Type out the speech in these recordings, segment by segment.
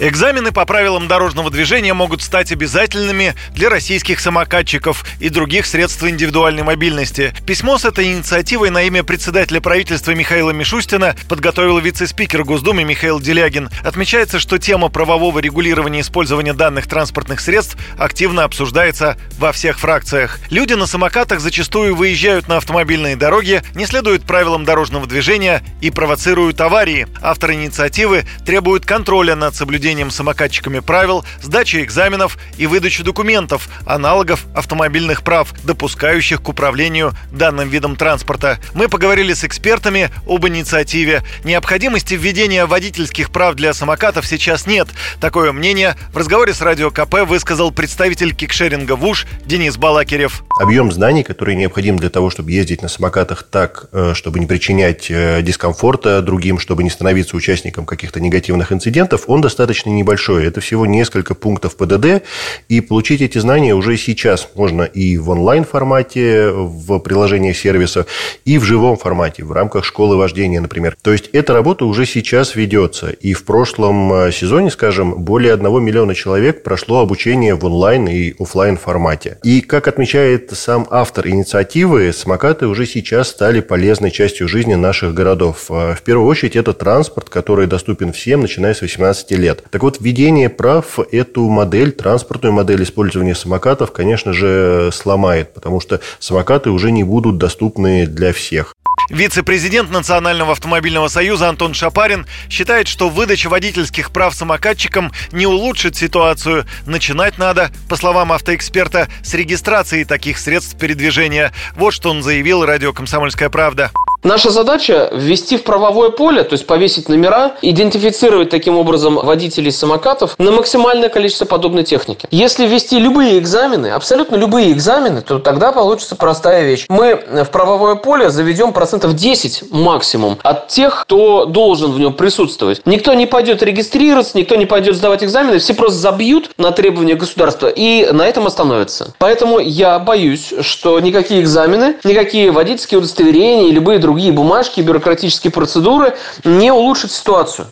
Экзамены по правилам дорожного движения могут стать обязательными для российских самокатчиков и других средств индивидуальной мобильности. Письмо с этой инициативой на имя председателя правительства Михаила Мишустина подготовил вице-спикер Госдумы Михаил Делягин. Отмечается, что тема правового регулирования использования данных транспортных средств активно обсуждается во всех фракциях. Люди на самокатах зачастую выезжают на автомобильные дороги, не следуют правилам дорожного движения и провоцируют аварии. Авторы инициативы требуют контроля над соблюдением соблюдением самокатчиками правил, сдачи экзаменов и выдачи документов, аналогов автомобильных прав, допускающих к управлению данным видом транспорта. Мы поговорили с экспертами об инициативе. Необходимости введения водительских прав для самокатов сейчас нет. Такое мнение в разговоре с Радио КП высказал представитель кикшеринга ВУШ Денис Балакирев. Объем знаний, который необходим для того, чтобы ездить на самокатах так, э, чтобы не причинять э, дискомфорта другим, чтобы не становиться участником каких-то негативных инцидентов, он достаточно достаточно небольшое. Это всего несколько пунктов ПДД, и получить эти знания уже сейчас можно и в онлайн-формате, в приложении сервиса, и в живом формате, в рамках школы вождения, например. То есть, эта работа уже сейчас ведется. И в прошлом э, сезоне, скажем, более 1 миллиона человек прошло обучение в онлайн и офлайн формате. И, как отмечает сам автор инициативы, самокаты уже сейчас стали полезной частью жизни наших городов. Э, в первую очередь, это транспорт, который доступен всем, начиная с 18 лет. Так вот, введение прав эту модель, транспортную модель использования самокатов, конечно же, сломает, потому что самокаты уже не будут доступны для всех. Вице-президент Национального автомобильного союза Антон Шапарин считает, что выдача водительских прав самокатчикам не улучшит ситуацию. Начинать надо, по словам автоэксперта, с регистрации таких средств передвижения. Вот что он заявил радио «Комсомольская правда». Наша задача ввести в правовое поле, то есть повесить номера, идентифицировать таким образом водителей самокатов на максимальное количество подобной техники. Если ввести любые экзамены, абсолютно любые экзамены, то тогда получится простая вещь. Мы в правовое поле заведем процентов 10 максимум от тех, кто должен в нем присутствовать. Никто не пойдет регистрироваться, никто не пойдет сдавать экзамены, все просто забьют на требования государства и на этом остановятся. Поэтому я боюсь, что никакие экзамены, никакие водительские удостоверения любые другие бумажки, бюрократические процедуры не улучшат ситуацию.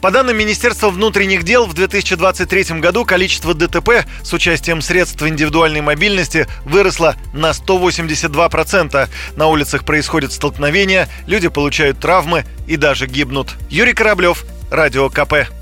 По данным Министерства внутренних дел, в 2023 году количество ДТП с участием средств индивидуальной мобильности выросло на 182%. На улицах происходят столкновения, люди получают травмы и даже гибнут. Юрий Кораблев, Радио КП.